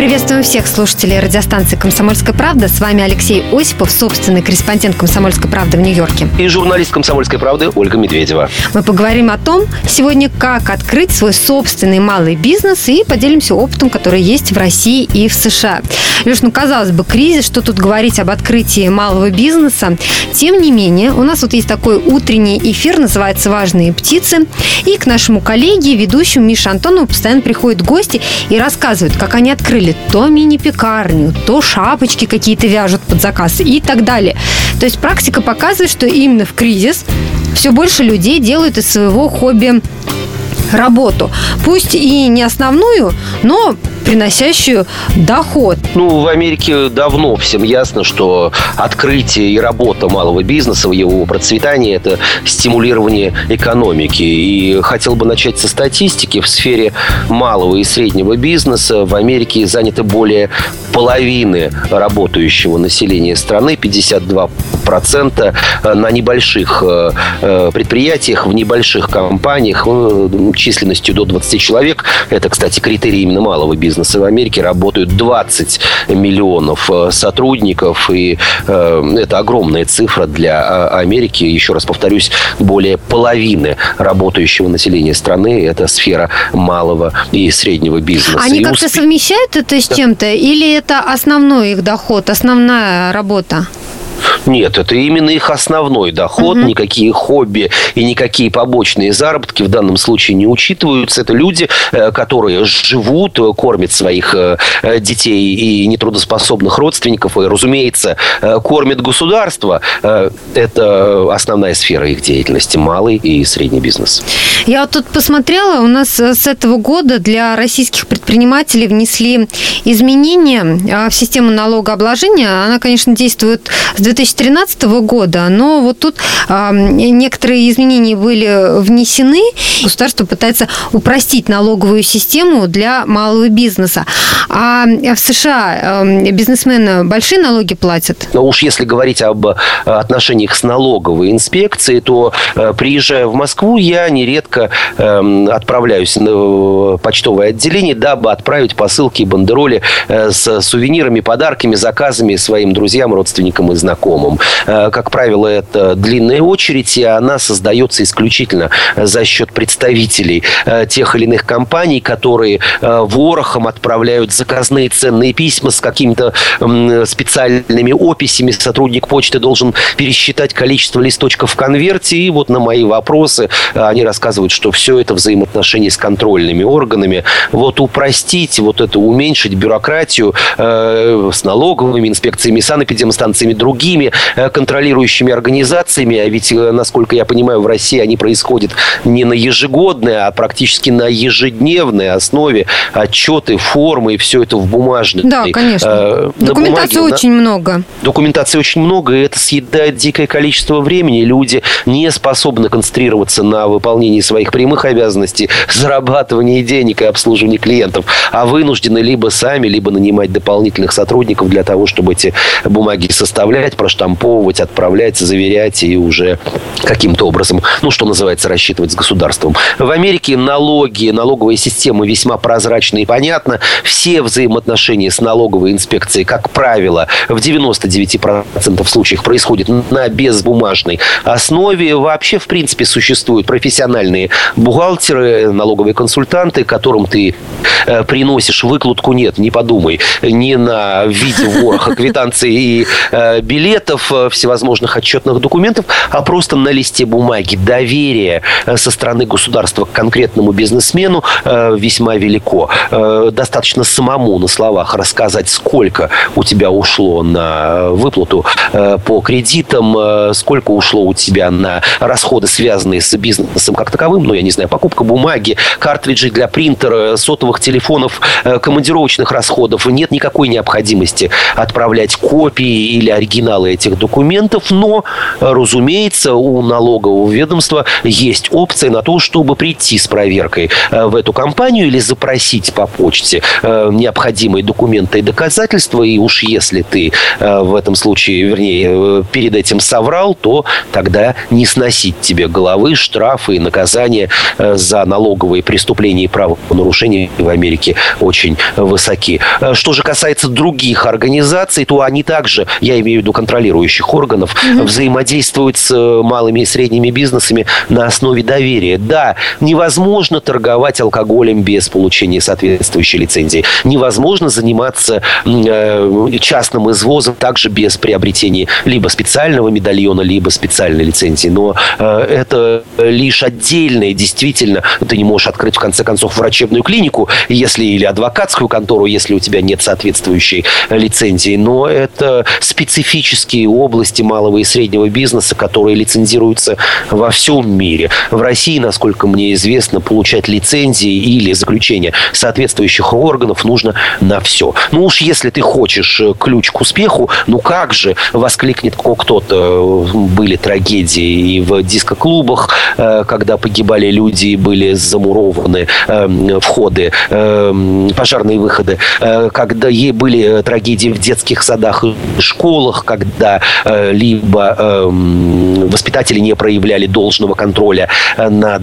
Приветствуем всех слушателей радиостанции «Комсомольская правда». С вами Алексей Осипов, собственный корреспондент «Комсомольской правды» в Нью-Йорке. И журналист «Комсомольской правды» Ольга Медведева. Мы поговорим о том сегодня, как открыть свой собственный малый бизнес и поделимся опытом, который есть в России и в США. Леш, ну, казалось бы, кризис, что тут говорить об открытии малого бизнеса. Тем не менее, у нас вот есть такой утренний эфир, называется «Важные птицы». И к нашему коллеге, ведущему Мише Антонову, постоянно приходят гости и рассказывают, как они открыли открыли то мини-пекарню, то шапочки какие-то вяжут под заказ и так далее. То есть практика показывает, что именно в кризис все больше людей делают из своего хобби работу. Пусть и не основную, но приносящую доход. Ну, в Америке давно всем ясно, что открытие и работа малого бизнеса, его процветание – это стимулирование экономики. И хотел бы начать со статистики. В сфере малого и среднего бизнеса в Америке заняты более половины работающего населения страны, 52% на небольших э, э, предприятиях, в небольших компаниях э, численностью до 20 человек. Это, кстати, критерий именно малого бизнеса в Америке работают 20 миллионов э, сотрудников, и э, это огромная цифра для э, Америки. Еще раз повторюсь, более половины работающего населения страны – это сфера малого и среднего бизнеса. Они как-то усп... совмещают это с чем-то, или это основной их доход, основная работа? Нет, это именно их основной доход. Угу. Никакие хобби и никакие побочные заработки в данном случае не учитываются. Это люди, э, которые живут, кормят своих э, детей и нетрудоспособных родственников. И, разумеется, э, кормят государство. Это основная сфера их деятельности. Малый и средний бизнес. Я вот тут посмотрела, у нас с этого года для российских предпринимателей внесли изменения в систему налогообложения. Она, конечно, действует с 2013 года, но вот тут э, некоторые изменения были внесены. Государство пытается упростить налоговую систему для малого бизнеса. А в США э, бизнесмены большие налоги платят? Но уж если говорить об отношениях с налоговой инспекцией, то э, приезжая в Москву, я нередко э, отправляюсь в почтовое отделение, дабы отправить посылки и бандероли э, с сувенирами, подарками, заказами своим друзьям, родственникам и знакомым знакомым. Э, как правило, это длинная очередь, и она создается исключительно за счет представителей э, тех или иных компаний, которые э, ворохом отправляют заказные ценные письма с какими-то специальными описями. Сотрудник почты должен пересчитать количество листочков в конверте. И вот на мои вопросы они рассказывают, что все это взаимоотношения с контрольными органами. Вот упростить, вот это уменьшить бюрократию с налоговыми инспекциями, санэпидемстанциями, другими э, контролирующими организациями, а ведь, э, насколько я понимаю, в России они происходят не на ежегодной, а практически на ежедневной основе. Отчеты, формы, и все это в бумажной. Да, конечно. Э, Документации бумаге, очень на... много. Документации очень много, и это съедает дикое количество времени. Люди не способны концентрироваться на выполнении своих прямых обязанностей, зарабатывании денег и обслуживании клиентов, а вынуждены либо сами, либо нанимать дополнительных сотрудников для того, чтобы эти бумаги составлять, проштамповывать, отправлять, заверять и уже каким-то образом, ну, что называется, рассчитывать с государством. В Америке налоги, налоговая система весьма прозрачна и понятна. Все взаимоотношения с налоговой инспекцией, как правило, в 99% случаев происходят на безбумажной основе. Вообще, в принципе, существуют профессиональные бухгалтеры, налоговые консультанты, которым ты э, приносишь выкладку, нет, не подумай, не на виде вороха квитанции и э, билетов, э, всевозможных отчетных документов, а просто на листе бумаги. Доверие э, со стороны государства к конкретному бизнесмену э, весьма велико. Достаточно самому на словах рассказать, сколько у тебя ушло на выплату по кредитам, сколько ушло у тебя на расходы, связанные с бизнесом как таковым, ну, я не знаю, покупка бумаги, картриджей для принтера, сотовых телефонов, командировочных расходов. Нет никакой необходимости отправлять копии или оригиналы этих документов, но, разумеется, у налогового ведомства есть опция на то, чтобы прийти с проверкой в эту компанию или запросить по почте необходимые документы и доказательства, и уж если ты в этом случае, вернее, перед этим соврал, то тогда не сносить тебе головы, штрафы и наказания за налоговые преступления и правонарушения в Америке очень высоки. Э, что же касается других организаций, то они также, я имею в виду контролирующих органов, угу. взаимодействуют с э, малыми и средними бизнесами на основе доверия. Да, невозможно торговать алкоголем без получения соответствующей лицензии. Невозможно заниматься э, частным извозом также без приобретения либо специального медальона, либо специальной лицензии. Но это лишь отдельные, действительно, ты не можешь открыть в конце концов врачебную клинику, если или адвокатскую контору, если у тебя нет соответствующей лицензии. Но это специфические области малого и среднего бизнеса, которые лицензируются во всем мире. В России, насколько мне известно, получать лицензии или заключение соответствующих органов нужно на все. Ну уж если ты хочешь э, ключ к успеху, ну как же воскликнет кто-то. Были трагедии и в дискоклубах, э, когда погибали люди и были замурованы э, входы пожарные выходы, э, когда ей были трагедии в детских садах и школах, когда э, либо эм, воспитатели не проявляли должного контроля э, над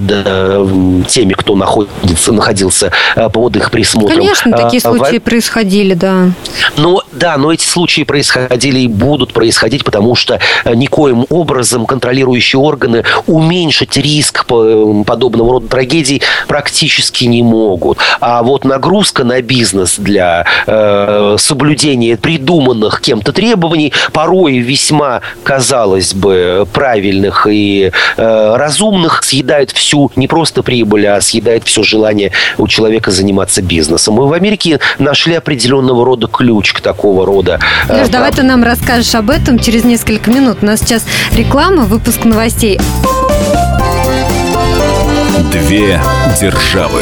теми, кто находится, находился под их присмотром. Конечно, такие случаи происходили, да. Но, да, но эти случаи происходили и будут происходить, потому что никоим образом контролирующие органы уменьшить риск подобного рода трагедий практически не могут. А вот нагрузка на бизнес для э, соблюдения придуманных кем-то требований, порой весьма, казалось бы, правильных и э, разумных, съедает всю не просто прибыль, а съедает все желание у человека заниматься бизнесом. Мы в Америке нашли определенного рода ключ к такого рода. Э, Леш, давай ты нам расскажешь об этом через несколько минут. У нас сейчас реклама, выпуск новостей. Две державы.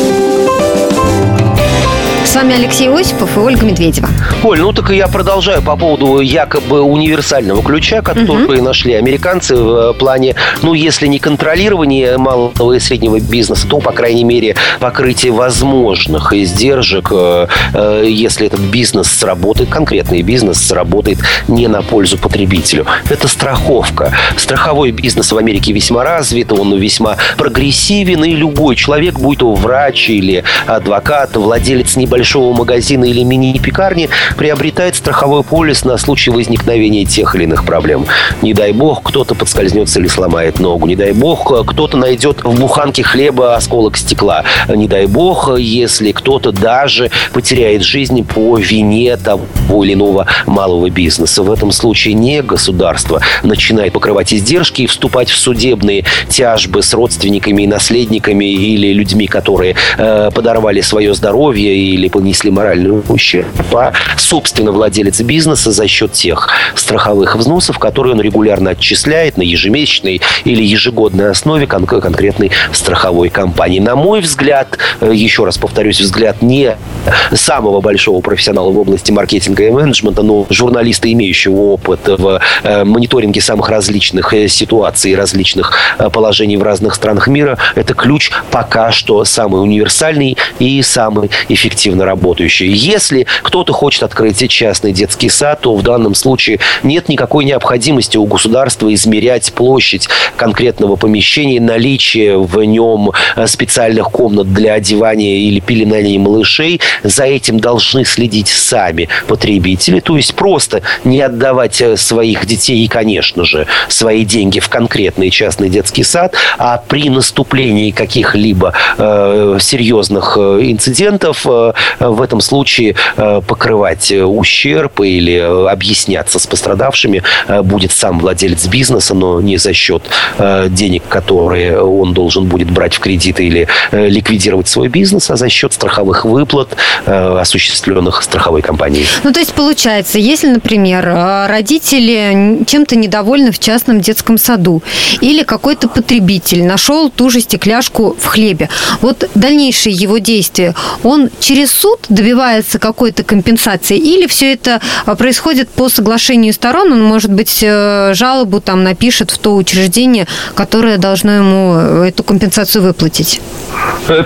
С вами Алексей Осипов и Ольга Медведева. Оль, ну так и я продолжаю по поводу якобы универсального ключа, который угу. нашли американцы в плане, ну, если не контролирования малого и среднего бизнеса, то, по крайней мере, покрытие возможных издержек, э, э, если этот бизнес сработает, конкретный бизнес сработает не на пользу потребителю. Это страховка. Страховой бизнес в Америке весьма развит, он весьма прогрессивен, и любой человек, будь то врач или адвокат, владелец небольшого большого магазина или мини-пекарни приобретает страховой полис на случай возникновения тех или иных проблем. Не дай бог, кто-то подскользнется или сломает ногу. Не дай бог, кто-то найдет в буханке хлеба осколок стекла. Не дай бог, если кто-то даже потеряет жизнь по вине того или иного малого бизнеса. В этом случае не государство начинает покрывать издержки и вступать в судебные тяжбы с родственниками и наследниками или людьми, которые э, подорвали свое здоровье или понесли моральный ущерб, а собственно владелец бизнеса за счет тех страховых взносов, которые он регулярно отчисляет на ежемесячной или ежегодной основе кон- конкретной страховой компании. На мой взгляд, э, еще раз повторюсь, взгляд не самого большого профессионала в области маркетинга и менеджмента, но журналиста, имеющего опыт в э, мониторинге самых различных э, ситуаций, различных положений в разных странах мира, это ключ пока что самый универсальный и самый эффективный эффективно работающие. Если кто-то хочет открыть частный детский сад, то в данном случае нет никакой необходимости у государства измерять площадь конкретного помещения, наличие в нем э, специальных комнат для одевания или пеленания малышей за этим должны следить сами потребители, то есть просто не отдавать э, своих детей и, конечно же, свои деньги в конкретный частный детский сад, а при наступлении каких-либо э, серьезных э, инцидентов э, в этом случае э, покрывать ущерб или объясняться с пострадавшими э, будет сам владелец бизнеса, но не за счет э, денег, которые он должен будет брать в кредит или э, ликвидировать свой бизнес, а за счет страховых выплат, э, осуществленных страховой компанией. Ну, то есть, получается, если, например, э, родители чем-то недовольны в частном детском саду, или какой-то потребитель нашел ту же стекляшку в хлебе, вот дальнейшие его действия, он через суд добивается какой-то компенсации, или все это э, происходит по соглашению сторон, он, может быть, жалобу там напишет в то учреждение, которое должно ему эту компенсацию выплатить?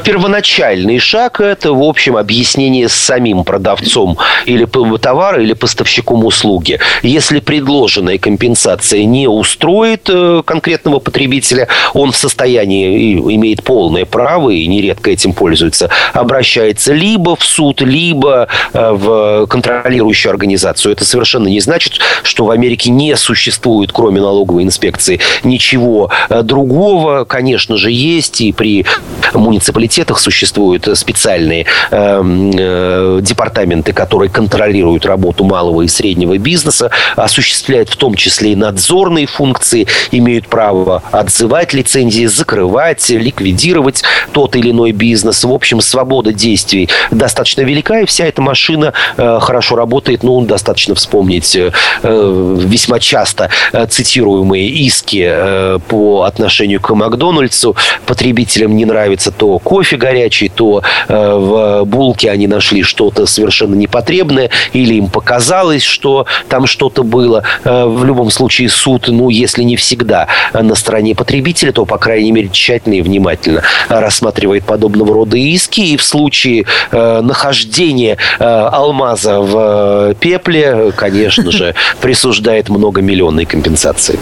Первоначальный шаг – это, в общем, объяснение с самим продавцом или товара, или поставщиком услуги. Если предложенная компенсация не устроит э, конкретного потребителя, он в состоянии имеет полное право, и нередко этим пользуется, обращается либо в суд, либо э, в контролирующую организацию. Это совершенно не значит, что в Америке не существует, кроме налоговой инспекции, ничего э, другого. Конечно же, есть и при муниципалитетах существуют специальные эм, э, департаменты, которые контролируют работу малого и среднего бизнеса, осуществляют в том числе и надзорные функции, имеют право отзывать лицензии, закрывать, ликвидировать тот или иной бизнес. В общем, свобода действий достаточно велика, и вся эта машина э, хорошо работает. Ну, достаточно вспомнить э, весьма часто цитируемые иски по отношению к Макдональдсу. Потребителям не нравится то кофе горячий, то в булке они нашли что-то совершенно непотребное, или им показалось, что там что-то было. Э, в любом случае суд, ну, если не всегда на стороне потребителя, то, по крайней мере, тщательно и внимательно рассматривает подобного рода иски. И в случае э, нахождения э, алмаза в пепле, конечно же, присуждает многомиллионной компенсации.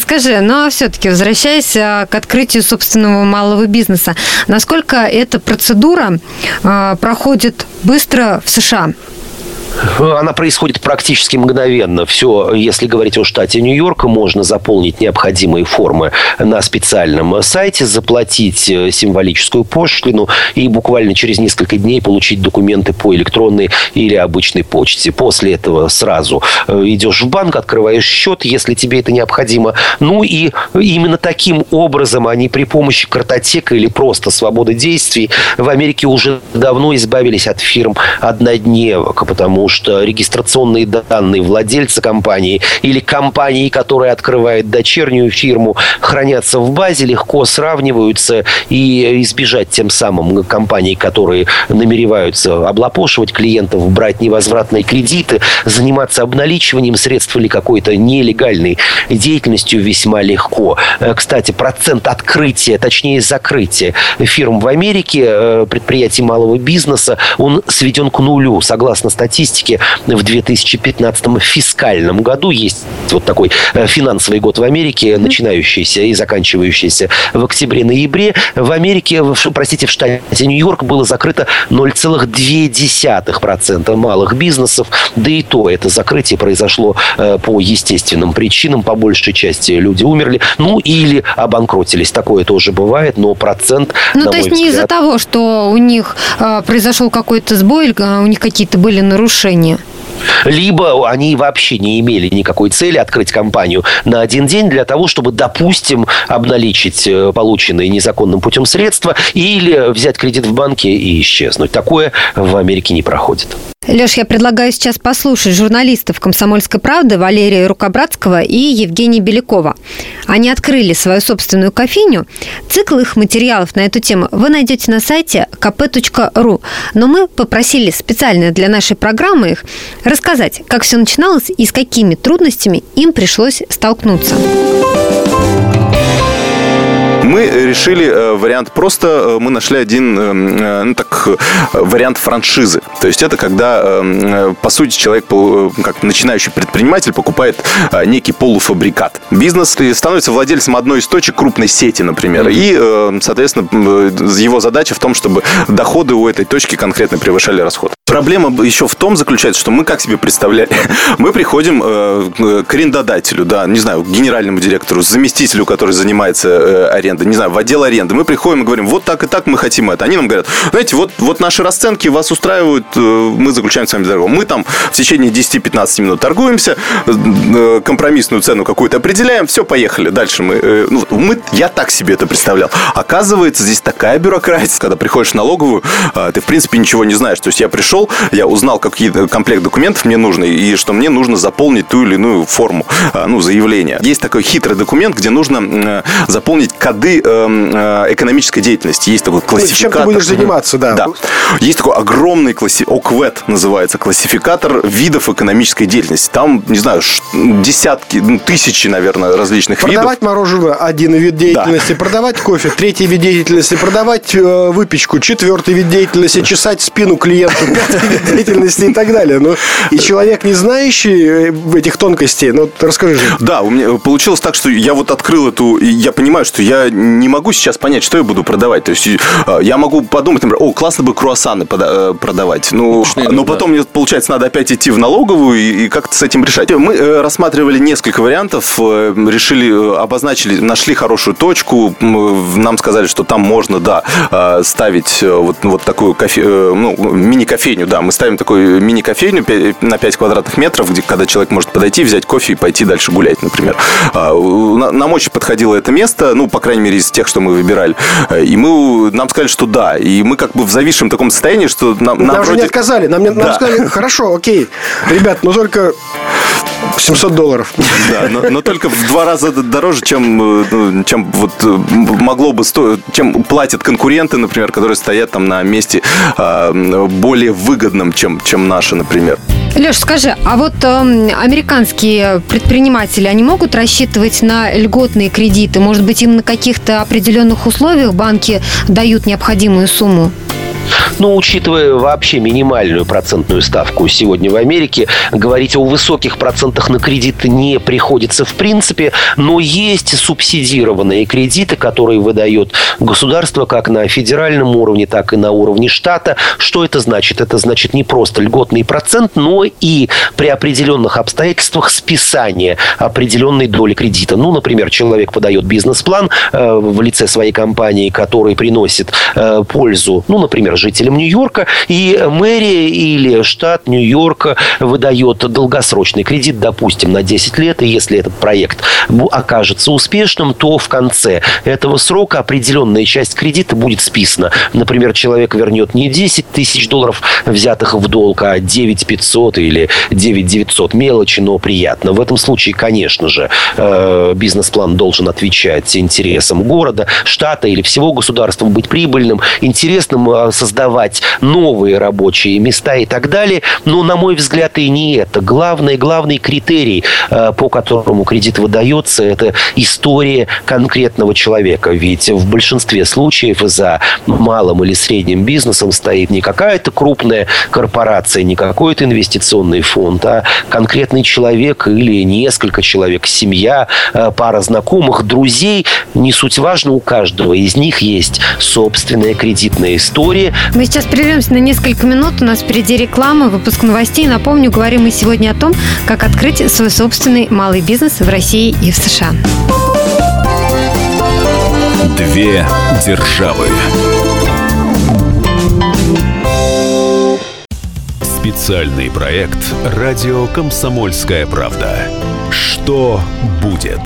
Скажи, ну а все-таки возвращаясь к открытию собственного малого бизнеса, насколько эта процедура проходит быстро в США? Она происходит практически мгновенно. Все, если говорить о штате Нью-Йорк, можно заполнить необходимые формы на специальном сайте, заплатить э, символическую пошлину и буквально через несколько дней получить документы по электронной или обычной почте. После этого сразу э, идешь в банк, открываешь счет, если тебе это необходимо. Ну и именно таким образом они при помощи картотека или просто свободы действий в Америке уже давно избавились от фирм однодневок, потому потому что регистрационные данные владельца компании или компании, которая открывает дочернюю фирму, хранятся в базе, легко сравниваются и избежать тем самым компаний, которые намереваются облапошивать клиентов, брать невозвратные кредиты, заниматься обналичиванием средств или какой-то нелегальной деятельностью весьма легко. Э, кстати, процент открытия, точнее закрытия фирм в Америке, э, предприятий малого бизнеса, он сведен к нулю, согласно статистике статистике в 2015 фискальном году. Есть вот такой э, финансовый год в Америке, начинающийся и заканчивающийся в октябре-ноябре. В Америке, простите, в штате Нью-Йорк было закрыто 0,2% малых бизнесов, да и то это закрытие произошло э, по естественным причинам, по большей части люди умерли, ну или обанкротились. Такое тоже бывает, но процент, Ну, то есть не из-за того, что у них э, произошел какой-то сбой, у них какие-то были нарушения, решение? Либо они вообще не имели никакой цели открыть компанию на один день для того, чтобы, допустим, обналичить э, полученные незаконным путем средства или взять кредит в банке и исчезнуть. Такое в Америке не проходит. Леш, я предлагаю сейчас послушать журналистов «Комсомольской правды» Валерия Рукобратского и Евгения Белякова. Они открыли свою собственную кофейню. Цикл их материалов на эту тему вы найдете на сайте kp.ru. Но мы попросили специально для нашей программы их рассказать, как все начиналось и с какими трудностями им пришлось столкнуться. Мы решили э, вариант просто, э, мы нашли один, э, ну так, вариант франшизы. То есть это когда, по сути, человек, как начинающий предприниматель, покупает некий полуфабрикат. Бизнес становится владельцем одной из точек крупной сети, например. И, соответственно, его задача в том, чтобы доходы у этой точки конкретно превышали расходы. Проблема еще в том заключается, что мы как себе представляли? Мы приходим к арендодателю, да, не знаю, к генеральному директору, заместителю, который занимается арендой, не знаю, в отдел аренды. Мы приходим и говорим, вот так и так мы хотим это. Они нам говорят, знаете, вот, вот наши расценки вас устраивают, э, мы заключаем с вами договор. Мы там в течение 10-15 минут торгуемся, э, компромиссную цену какую-то определяем, все, поехали. Дальше мы, э, ну, мы, я так себе это представлял. Оказывается, здесь такая бюрократия, когда приходишь в налоговую, ты, в принципе, ничего не знаешь. То есть я пришел, я узнал, какие комплект документов мне нужны, и что мне нужно заполнить ту или иную форму, ну, заявления. Есть такой хитрый документ, где нужно заполнить коды эм, экономической деятельности. Есть такой классификатор. Чем ты будешь заниматься, да. да. Есть такой огромный класси... ОКВЭД называется, классификатор видов экономической деятельности. Там, не знаю, десятки, ну, тысячи, наверное, различных продавать видов. Продавать мороженое – один вид деятельности, да. продавать кофе – третий вид деятельности, продавать э, выпечку – четвертый вид деятельности, чесать спину клиенту – деятельности и так далее. Ну, и человек, не знающий э, этих тонкостей, ну, расскажи же. Да, у меня получилось так, что я вот открыл эту, я понимаю, что я не могу сейчас понять, что я буду продавать. То есть э, я могу подумать, например, о, классно бы круассаны э, продавать. Ну, но потом мне, получается, надо опять идти в налоговую и, и как-то с этим решать. Мы э, рассматривали несколько вариантов, решили, обозначили, нашли хорошую точку. Нам сказали, что там можно, да, ставить вот, вот такую кофе, ну, мини-кофейню. Да, мы ставим такую мини-кофейню на 5 квадратных метров, где, когда человек может подойти, взять кофе и пойти дальше гулять, например. Нам очень подходило это место, ну, по крайней мере, из тех, что мы выбирали. Э, и мы, нам сказали, что да. И мы как бы в зависшем таком состоянии, что нам, нам, нам вроде... не отказали. Нам, да. нам сказали, хорошо, окей, ребят, но только 700 долларов. Да, но, но только в два раза дороже, чем, э, ну, чем вот э, могло бы стоить, чем платят конкуренты, например, которые стоят там на месте а, более выгодном, чем, чем наши, например. Леш, скажи, а вот э, американские предприниматели, они могут рассчитывать на льготные кредиты? Может быть, им на каких-то определенных условиях банки дают необходимую сумму? Но учитывая вообще минимальную процентную ставку сегодня в Америке, говорить о высоких процентах на кредиты не приходится в принципе, но есть субсидированные кредиты, которые выдает государство как на федеральном уровне, так и на уровне штата. Что это значит? Это значит не просто льготный процент, но и при определенных обстоятельствах списание определенной доли кредита. Ну, например, человек подает бизнес-план э, в лице своей компании, который приносит э, пользу, ну, например, жителям Нью-Йорка, и мэрия или штат Нью-Йорка выдает долгосрочный кредит, допустим, на 10 лет, и если этот проект окажется успешным, то в конце этого срока определенная часть кредита будет списана. Например, человек вернет не 10 тысяч долларов, взятых в долг, а 9 500 или 9 900. Мелочи, но приятно. В этом случае, конечно же, э, бизнес-план должен отвечать интересам города, штата или всего государства, быть прибыльным, интересным, э, создавать новые рабочие места и так далее. Но, на мой взгляд, и не это. Главный, главный критерий, э, по которому кредит выдается, это история конкретного человека. Ведь в большинстве случаев за малым или средним бизнесом стоит не какая-то крупная корпорация, не какой-то инвестиционный фонд, а конкретный человек или несколько человек, семья, э, пара знакомых, друзей. Не суть важно, у каждого из них есть собственная кредитная история, мы сейчас прервемся на несколько минут. У нас впереди реклама, выпуск новостей. Напомню, говорим мы сегодня о том, как открыть свой собственный малый бизнес в России и в США. Две державы. Специальный проект «Радио Комсомольская правда». Что будет?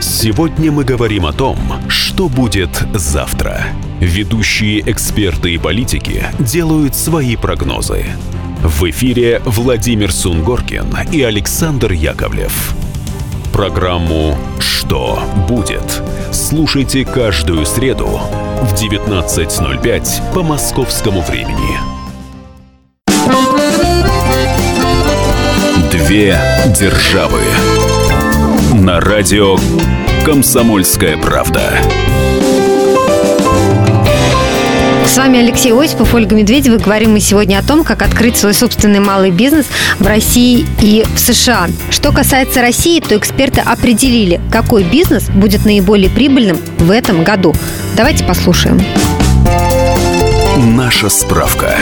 Сегодня мы говорим о том, что будет завтра. Ведущие эксперты и политики делают свои прогнозы. В эфире Владимир Сунгоркин и Александр Яковлев. Программу «Что будет?» слушайте каждую среду в 19.05 по московскому времени. Две державы на радио «Комсомольская правда». С вами Алексей Осипов, Ольга Медведева. Говорим мы сегодня о том, как открыть свой собственный малый бизнес в России и в США. Что касается России, то эксперты определили, какой бизнес будет наиболее прибыльным в этом году. Давайте послушаем. Наша справка.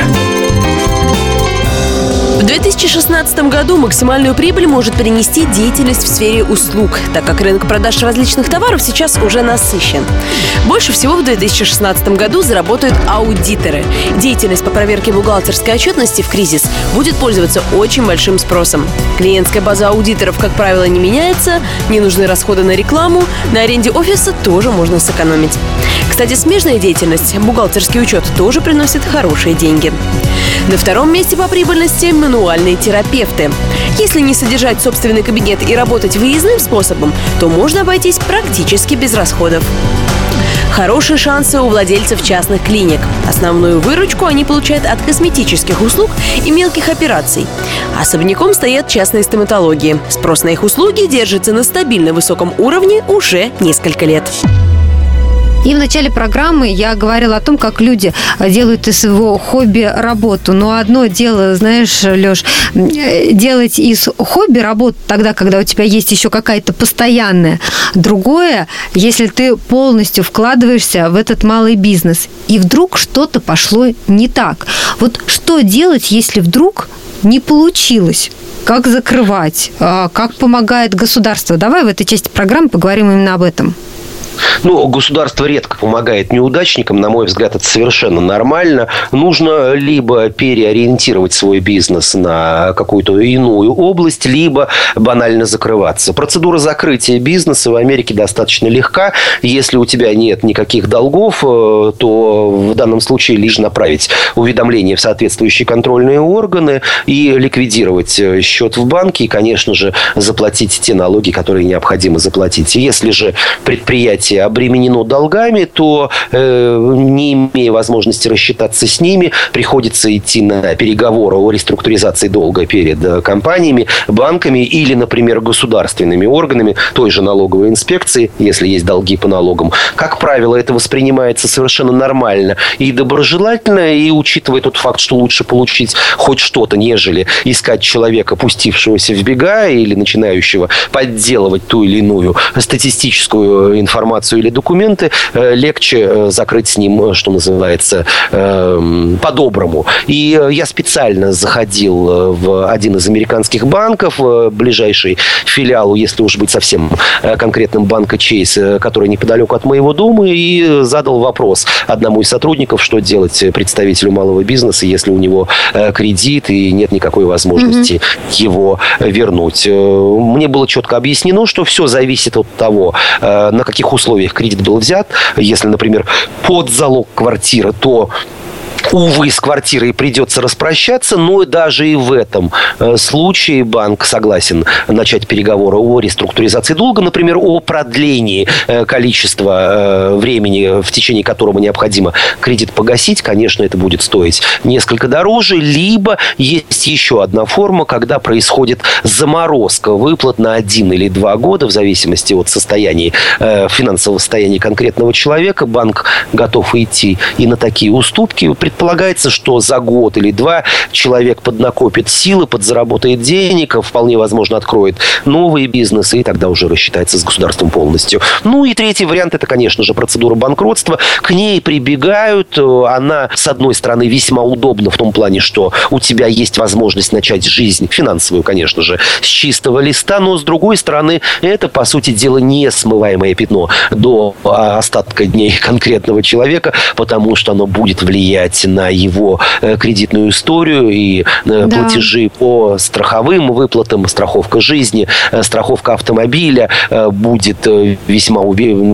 В 2016 году максимальную прибыль может принести деятельность в сфере услуг, так как рынок продаж различных товаров сейчас уже насыщен. Больше всего в 2016 году заработают аудиторы. Деятельность по проверке бухгалтерской отчетности в кризис будет пользоваться очень большим спросом. Клиентская база аудиторов, как правило, не меняется, не нужны расходы на рекламу, на аренде офиса тоже можно сэкономить. Кстати, смежная деятельность, бухгалтерский учет, тоже приносит хорошие деньги. На втором месте по прибыльности – мануальные терапевты. Если не содержать собственный кабинет и работать выездным способом, то можно обойтись практически без расходов. Хорошие шансы у владельцев частных клиник. Основную выручку они получают от косметических услуг и мелких операций. Особняком стоят частные стоматологии. Спрос на их услуги держится на стабильно высоком уровне уже несколько лет. И в начале программы я говорила о том, как люди делают из своего хобби работу. Но одно дело, знаешь, Леш, делать из хобби работу тогда, когда у тебя есть еще какая-то постоянная. Другое, если ты полностью вкладываешься в этот малый бизнес, и вдруг что-то пошло не так. Вот что делать, если вдруг не получилось? Как закрывать? А, как помогает государство? Давай в этой части программы поговорим именно об этом. Ну, государство редко помогает неудачникам, на мой взгляд, это совершенно нормально. Нужно либо переориентировать свой бизнес на какую-то иную область, либо банально закрываться. Процедура закрытия бизнеса в Америке достаточно легка. Если у тебя нет никаких долгов, э, то в данном случае лишь направить уведомление в соответствующие контрольные органы и ликвидировать э, счет в банке и, конечно же, заплатить те налоги, которые необходимо заплатить. Если же предприятие предприятие обременено долгами, то э, не имея возможности рассчитаться с ними, приходится идти на переговоры о реструктуризации долга перед э, компаниями, банками или, например, государственными органами той же налоговой инспекции, если есть долги по налогам. Как правило, это воспринимается совершенно нормально и доброжелательно, и учитывая тот факт, что лучше получить хоть что-то, нежели искать человека, пустившегося в бега или начинающего подделывать ту или иную статистическую информацию информацию или документы, э, легче э, закрыть с ним, э, что называется, эм, по-доброму. И я специально заходил в один из американских банков, ближайший филиал, если уж быть совсем конкретным, банка Chase, который неподалеку от моего дома, и задал вопрос одному из сотрудников, что делать представителю малого бизнеса, если у него кредит и нет никакой возможности mm-hmm. его вернуть. Мне было четко объяснено, что все зависит от того, на каких условиях условиях кредит был взят, если, например, под залог квартиры, то увы, с квартирой придется распрощаться, но даже и в этом э, случае банк согласен начать переговоры о реструктуризации долга, например, о продлении э, количества э, времени, в течение которого необходимо кредит погасить. Конечно, это будет стоить несколько дороже, либо есть еще одна форма, когда происходит заморозка выплат на один или два года, в зависимости от состояния, финансового состояния конкретного человека. Банк готов идти и на такие уступки. Предполагается, что за год или два человек поднакопит силы, подзаработает денег, вполне возможно откроет новые бизнесы и тогда уже рассчитается с государством полностью. Ну и третий вариант это, конечно же, процедура банкротства. К ней прибегают. Она, с одной стороны, весьма удобна в том плане, что у тебя есть возможность начать жизнь финансовую, конечно же, с чистого листа, но с другой стороны, это, по сути дела, не смываемое пятно до остатка дней конкретного человека, потому что оно будет влиять на его э, кредитную историю и э, да. платежи по страховым выплатам, страховка жизни, э, страховка автомобиля будет весьма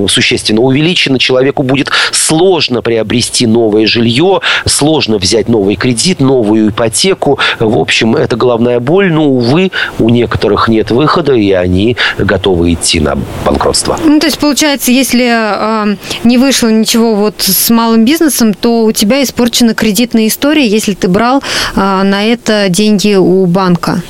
существенно увеличена. Человеку будет сложно приобрести новое жилье, сложно взять новый кредит, новую ипотеку. В общем, это головная боль. Но, увы, у некоторых нет выхода, и они готовы идти на банкротство. Ну, то есть, получается, если э, не вышло ничего вот с малым бизнесом, то у тебя испорчена кредитная история, если ты брал а, на это деньги у банка.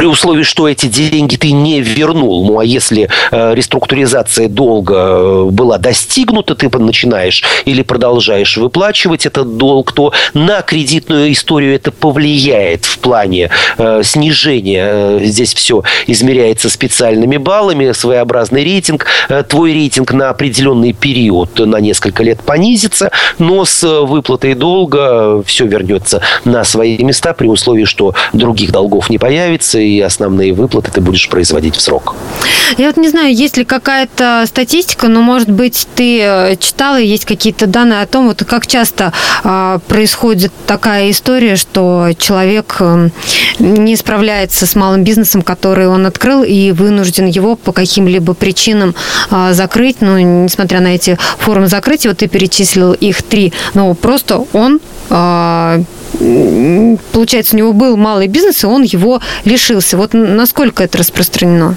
При условии, что эти деньги ты не вернул. Ну, а если э, реструктуризация долга э, была достигнута, ты начинаешь или продолжаешь выплачивать этот долг, то на кредитную историю это повлияет в плане э, снижения. Э, здесь все измеряется специальными баллами, своеобразный рейтинг. Твой рейтинг на определенный период, на несколько лет понизится, но с выплатой долга все вернется на свои места при условии, что других долгов не появится, и основные выплаты ты будешь производить в срок. Я вот не знаю, есть ли какая-то статистика, но, может быть, ты э, читала, есть какие-то данные о том, вот как часто э, происходит такая история, что человек э, не справляется с малым бизнесом, который он открыл, и вынужден его по каким-либо причинам э, закрыть, ну, несмотря на эти формы закрытия, вот ты перечислил их три, но просто он э, получается, у него был малый бизнес, и он его лишился. Вот насколько это распространено?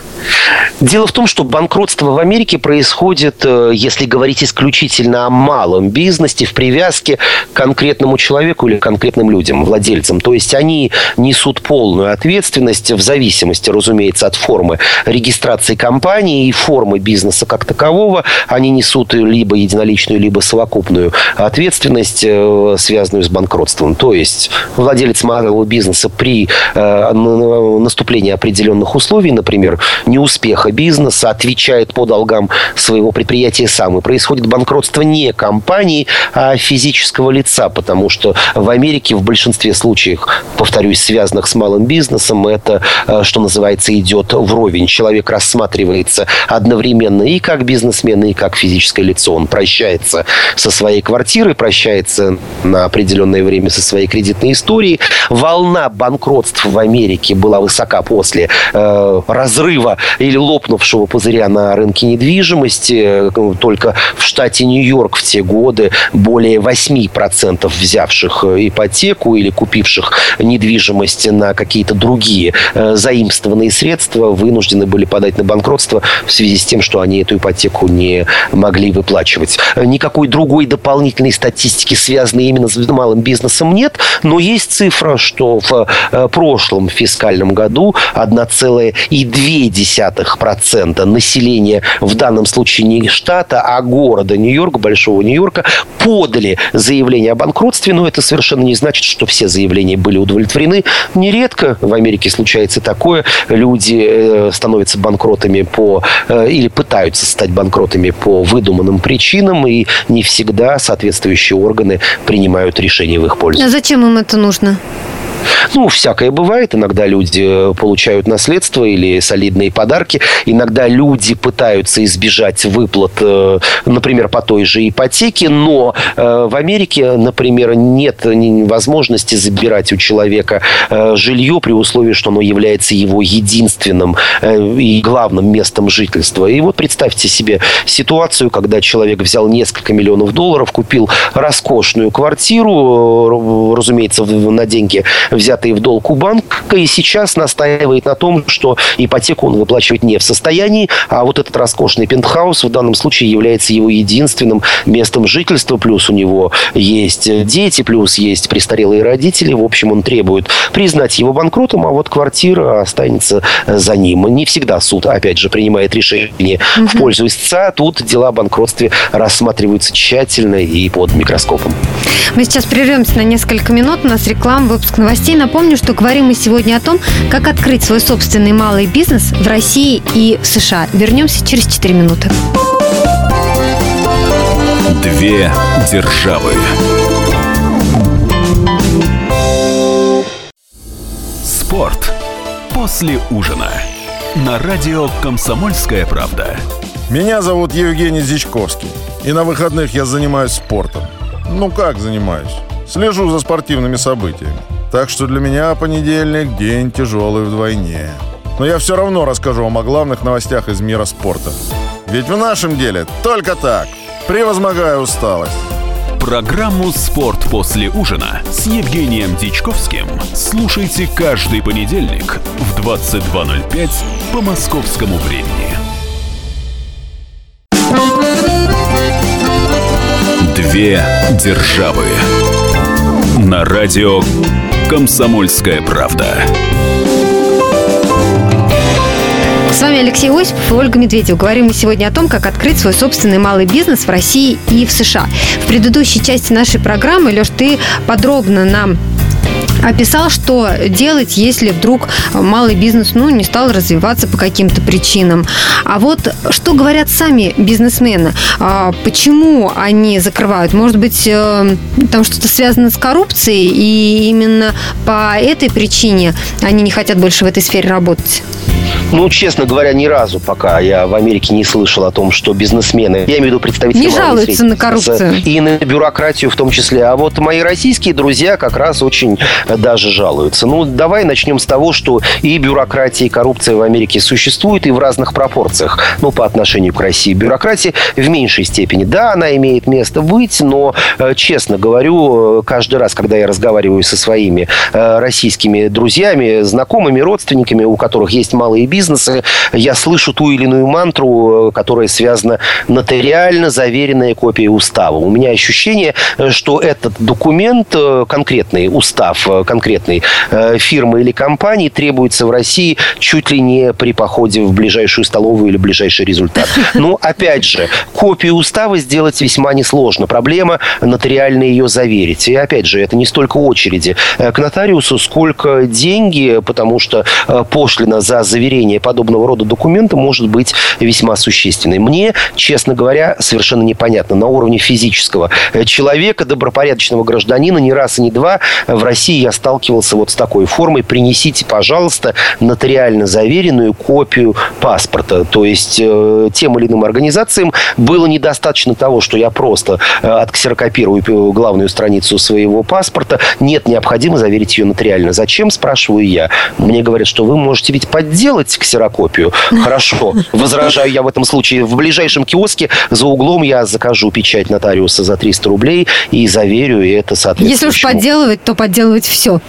Дело в том, что банкротство в Америке происходит, э, если говорить исключительно о малом бизнесе, в привязке к конкретному человеку или конкретным людям, владельцам. То есть они несут полную ответственность в зависимости, разумеется, от формы регистрации компании и формы бизнеса как такового. Они несут либо единоличную, либо совокупную ответственность, э, связанную с банкротством. То есть владелец малого бизнеса при э, наступлении определенных условий, например, неуспеха бизнеса, отвечает по долгам своего предприятия сам. И происходит банкротство не компании, а физического лица, потому что в Америке в большинстве случаев, повторюсь, связанных с малым бизнесом, это, э, что называется, идет вровень. Человек рассматривается одновременно и как бизнесмен, и как физическое лицо. Он прощается со своей квартирой, прощается на определенное время со своей кредитной историей. Волна банкротств в Америке была высока после э, разрыва или лопнувшего пузыря на рынке недвижимости. Только в штате Нью-Йорк в те годы более 8% взявших э, ипотеку или купивших недвижимость на какие-то другие э, заимствованные средства вынуждены были подать на банкротство в связи с тем, что они эту ипотеку не могли выплачивать. Никакой другой дополнительной статистики, связанной именно с малым бизнесом, нет, но есть цифра, что в э, прошлом фискальном году 1,2% населения, в данном случае не штата, а города Нью-Йорка, Большого Нью-Йорка, подали заявление о банкротстве, но это совершенно не значит, что все заявления были удовлетворены. Нередко в Америке случается такое. Люди э, становятся банкротами по э, или пытаются стать банкротами по выдуманным причинам, и не всегда соответствующие органы принимают решения в их пользу. А зачем им это нужно? Ну, всякое бывает. Иногда люди э, получают наследство или солидные подарки. Иногда люди пытаются избежать выплат, э, например, по той же ипотеке. Но э, в Америке, например, нет возможности забирать у человека жилье при условии, что оно является его единственным и главным местом жительства. И вот представьте себе ситуацию, когда человек взял несколько миллионов долларов, купил роскошную квартиру, разумеется, на деньги взятые в долг у банка, и сейчас настаивает на том, что ипотеку он выплачивать не в состоянии, а вот этот роскошный пентхаус в данном случае является его единственным местом жительства, плюс у него есть дети, плюс есть престарелые родители, в общем, он требует признать его банкротом, а вот квартира останется за ним. Не всегда суд, опять же, принимает решение угу. в пользу истца, тут дела о банкротстве рассматриваются тщательно и под микроскопом. Мы сейчас прервемся на несколько минут, у нас реклама, выпуск новостей новостей напомню, что говорим мы сегодня о том, как открыть свой собственный малый бизнес в России и в США. Вернемся через 4 минуты. Две державы. Спорт после ужина. На радио «Комсомольская правда». Меня зовут Евгений Зичковский. И на выходных я занимаюсь спортом. Ну как занимаюсь? Слежу за спортивными событиями. Так что для меня понедельник – день тяжелый вдвойне. Но я все равно расскажу вам о главных новостях из мира спорта. Ведь в нашем деле только так. Превозмогая усталость. Программу «Спорт после ужина» с Евгением Дичковским слушайте каждый понедельник в 22.05 по московскому времени. Две державы на радио «Комсомольская правда». С вами Алексей Осипов и Ольга Медведева. Говорим мы сегодня о том, как открыть свой собственный малый бизнес в России и в США. В предыдущей части нашей программы, Леш, ты подробно нам описал, что делать, если вдруг малый бизнес ну, не стал развиваться по каким-то причинам. А вот что говорят сами бизнесмены? А, почему они закрывают? Может быть, э, там что-то связано с коррупцией, и именно по этой причине они не хотят больше в этой сфере работать? Ну, честно говоря, ни разу пока я в Америке не слышал о том, что бизнесмены, я имею в виду представители... Не жалуются на коррупцию. И на бюрократию в том числе. А вот мои российские друзья как раз очень даже жалуются. Ну, давай начнем с того, что и бюрократия, и коррупция в Америке существует, и в разных пропорциях. Ну, по отношению к России. Бюрократия в меньшей степени. Да, она имеет место быть, но, э, честно говорю, э, каждый раз, когда я разговариваю со своими э, российскими друзьями, знакомыми, родственниками, у которых есть малые бизнесы, я слышу ту или иную мантру, которая связана нотариально заверенная копия устава. У меня ощущение, что этот документ, конкретный устав конкретной фирмы или компании требуется в России чуть ли не при походе в ближайшую столовую или ближайший результат. Но, опять же, копию устава сделать весьма несложно. Проблема нотариально ее заверить. И, опять же, это не столько очереди к нотариусу, сколько деньги, потому что пошлина за заверение подобного рода документа может быть весьма существенной. Мне, честно говоря, совершенно непонятно. На уровне физического человека, добропорядочного гражданина, ни раз и ни два в России я сталкивался вот с такой формой. Принесите, пожалуйста, нотариально заверенную копию паспорта. То есть э, тем или иным организациям было недостаточно того, что я просто э, отксерокопирую главную страницу своего паспорта. Нет, необходимо заверить ее нотариально. Зачем, спрашиваю я. Мне говорят, что вы можете ведь подделать ксерокопию. Хорошо. Возражаю я в этом случае. В ближайшем киоске за углом я закажу печать нотариуса за 300 рублей и заверю и это соответственно. Если уж подделывать, то подделывать все.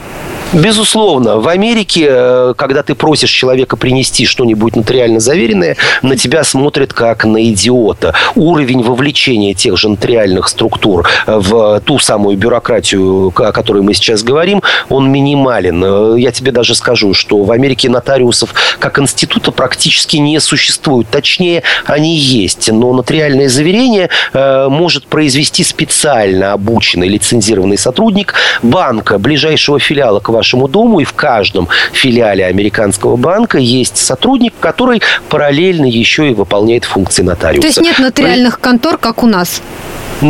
Безусловно. В Америке, э, когда ты просишь человека принести что-нибудь нотариально заверенное, на тебя смотрят как на идиота. Уровень вовлечения тех же нотариальных структур в ту самую бюрократию, о которой мы сейчас говорим, он минимален. Э, я тебе даже скажу, что в Америке нотариусов как института практически не существует. Точнее, они есть. Но нотариальное заверение э, может произвести специально обученный лицензированный сотрудник банка, ближайшего филиала к вашему дому. И в каждом филиале американского банка есть сотрудник, который параллельно еще и выполняет функции нотариуса. То есть нет нотариальных контор, как у нас?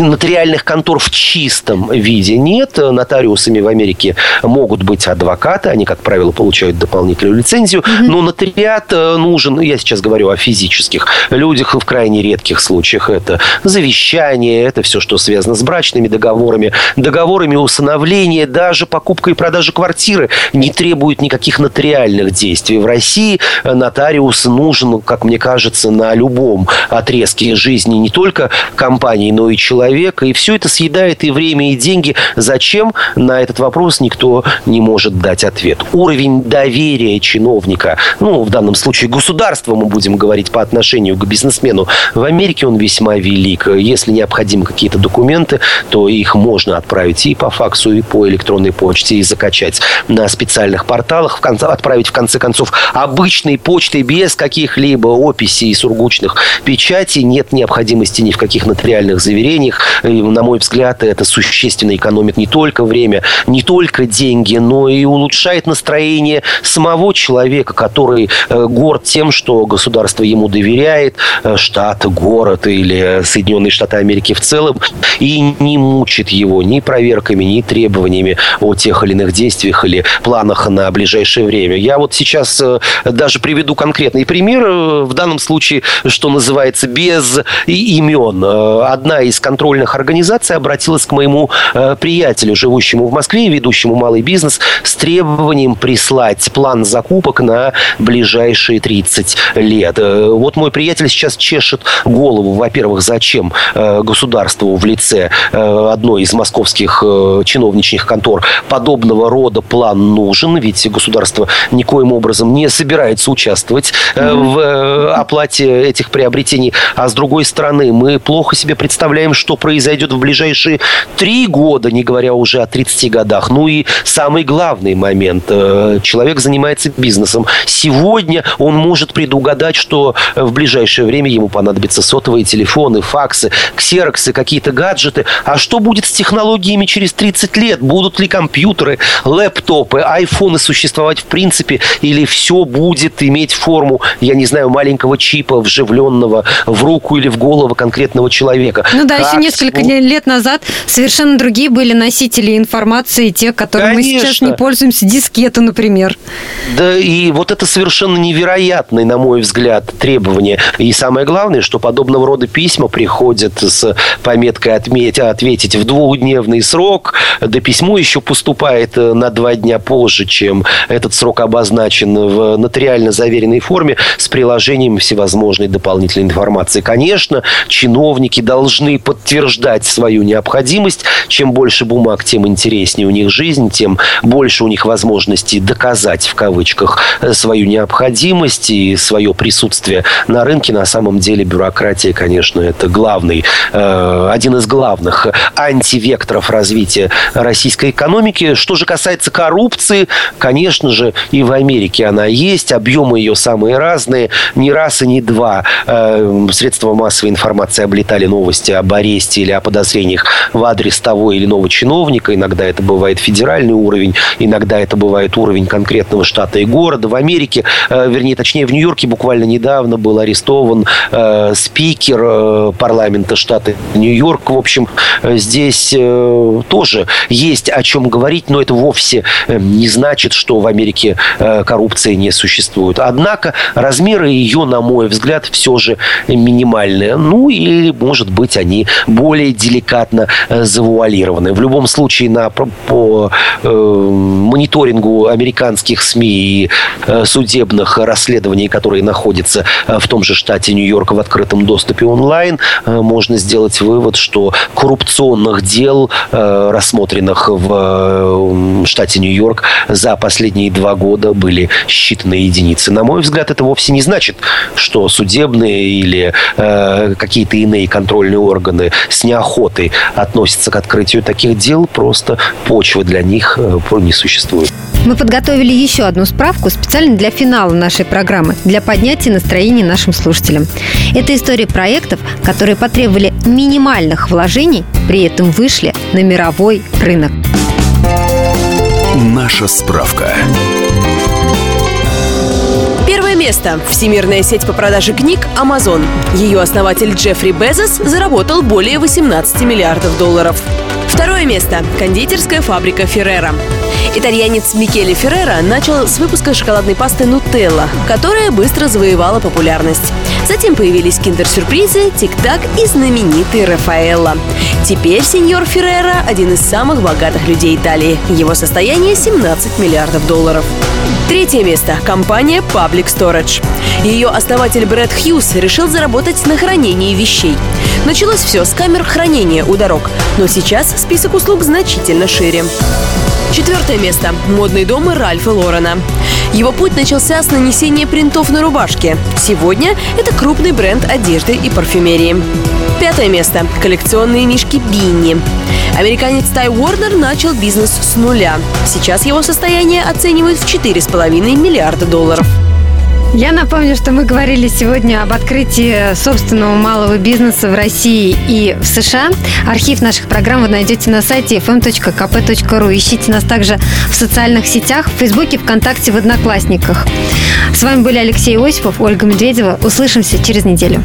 Нотариальных контор в чистом виде нет. Нотариусами в Америке могут быть адвокаты. Они, как правило, получают дополнительную лицензию. Mm-hmm. Но нотариат э, нужен, я сейчас говорю о физических людях, в крайне редких случаях. Это завещание, это все, что связано с брачными договорами, договорами усыновления, даже покупка и продажа квартиры не требует никаких нотариальных действий. В России нотариус нужен, как мне кажется, на любом отрезке жизни не только компании, но и человека человека, и все это съедает и время, и деньги. Зачем? На этот вопрос никто не может дать ответ. Уровень доверия чиновника, ну, в данном случае государства, мы будем говорить по отношению к бизнесмену, в Америке он весьма велик. Если необходимы какие-то документы, то их можно отправить и по факсу, и по электронной почте, и закачать на специальных порталах, в конце, отправить, в конце концов, обычной почтой без каких-либо описей и сургучных печатей. Нет необходимости ни в каких нотариальных заверениях, них, на мой взгляд, это существенно экономит не только время, не только деньги, но и улучшает настроение самого человека, который э, горд тем, что государство ему доверяет, э, штат, город или Соединенные Штаты Америки в целом, и не мучит его ни проверками, ни требованиями о тех или иных действиях или планах на ближайшее время. Я вот сейчас э, даже приведу конкретный пример. В данном случае, что называется, без имен. Одна из контрольных организаций обратилась к моему э, приятелю, живущему в Москве, ведущему малый бизнес, с требованием прислать план закупок на ближайшие 30 лет. Э, вот мой приятель сейчас чешет голову, во-первых, зачем э, государству в лице э, одной из московских э, чиновничьих контор подобного рода план нужен, ведь государство никоим образом не собирается участвовать э, в э, оплате этих приобретений. А с другой стороны, мы плохо себе представляем, что произойдет в ближайшие три года, не говоря уже о 30 годах. Ну и самый главный момент. Э, человек занимается бизнесом. Сегодня он может предугадать, что в ближайшее время ему понадобятся сотовые телефоны, факсы, ксероксы, какие-то гаджеты. А что будет с технологиями через 30 лет? Будут ли компьютеры, лэптопы, айфоны существовать в принципе? Или все будет иметь форму, я не знаю, маленького чипа, вживленного в руку или в голову конкретного человека? Ну да, как еще несколько лет назад совершенно другие были носители информации, те, которыми Конечно. мы сейчас не пользуемся, дискеты, например. Да, и вот это совершенно невероятное, на мой взгляд, требование. И самое главное, что подобного рода письма приходят с пометкой отметь, «ответить в двухдневный срок». Да письмо еще поступает э, на два дня позже, чем этот срок обозначен в нотариально заверенной форме с приложением всевозможной дополнительной информации. Конечно, чиновники должны подтверждать свою необходимость. Чем больше бумаг, тем интереснее у них жизнь, тем больше у них возможностей доказать в кавычках свою необходимость и свое присутствие на рынке. На самом деле бюрократия, конечно, это главный, э, один из главных антивекторов развития российской экономики. Что же касается коррупции, конечно же, и в Америке она есть, объемы ее самые разные, не раз и не два. Э, средства массовой информации облетали новости об аресте или о подозрениях в адрес того или иного чиновника. Иногда это бывает федеральный уровень, иногда это бывает уровень конкретного штата и города. В Америке, э, вернее, точнее, в Нью-Йорке буквально недавно был арестован э, спикер э, парламента штата Нью-Йорк. В общем, здесь тоже есть о чем говорить, но это вовсе не значит, что в Америке коррупция не существует. Однако размеры ее, на мой взгляд, все же минимальные. Ну, или, может быть, они более деликатно завуалированы. В любом случае, на, по э, мониторингу американских СМИ и э, судебных расследований, которые находятся э, в том же штате Нью-Йорк в открытом доступе онлайн, э, можно сделать вывод, что коррупционных дел, э, рассмотренных в э, штате Нью-Йорк за последние два года были считанные единицы. На мой взгляд, это вовсе не значит, что судебные или э, какие-то иные контрольные органы с неохотой относятся к открытию таких дел, просто почвы для них э, не существует. Мы подготовили еще одну справку специально для финала нашей программы, для поднятия настроения нашим слушателям. Это история проектов, которые потребовали минимальных вложений, при этом вышли на мировой рынок. Наша справка место. Всемирная сеть по продаже книг Amazon. Ее основатель Джеффри Безос заработал более 18 миллиардов долларов. Второе место. Кондитерская фабрика Феррера. Итальянец Микеле Феррера начал с выпуска шоколадной пасты Нутелла, которая быстро завоевала популярность. Затем появились киндер-сюрпризы, тик-так и знаменитый Рафаэлло. Теперь сеньор Феррера – один из самых богатых людей Италии. Его состояние – 17 миллиардов долларов. Третье место – компания Public Storage. Ее основатель Брэд Хьюз решил заработать на хранении вещей. Началось все с камер хранения у дорог, но сейчас список услуг значительно шире. Четвертое место. Модный дом Ральфа Лорена. Его путь начался с нанесения принтов на рубашке. Сегодня это крупный бренд одежды и парфюмерии. Пятое место. Коллекционные мишки Бинни. Американец Тай Уорнер начал бизнес с нуля. Сейчас его состояние оценивают в 4,5 миллиарда долларов. Я напомню, что мы говорили сегодня об открытии собственного малого бизнеса в России и в США. Архив наших программ вы найдете на сайте fm.kp.ru. Ищите нас также в социальных сетях, в Фейсбуке, ВКонтакте, в Одноклассниках. С вами были Алексей Осипов, Ольга Медведева. Услышимся через неделю.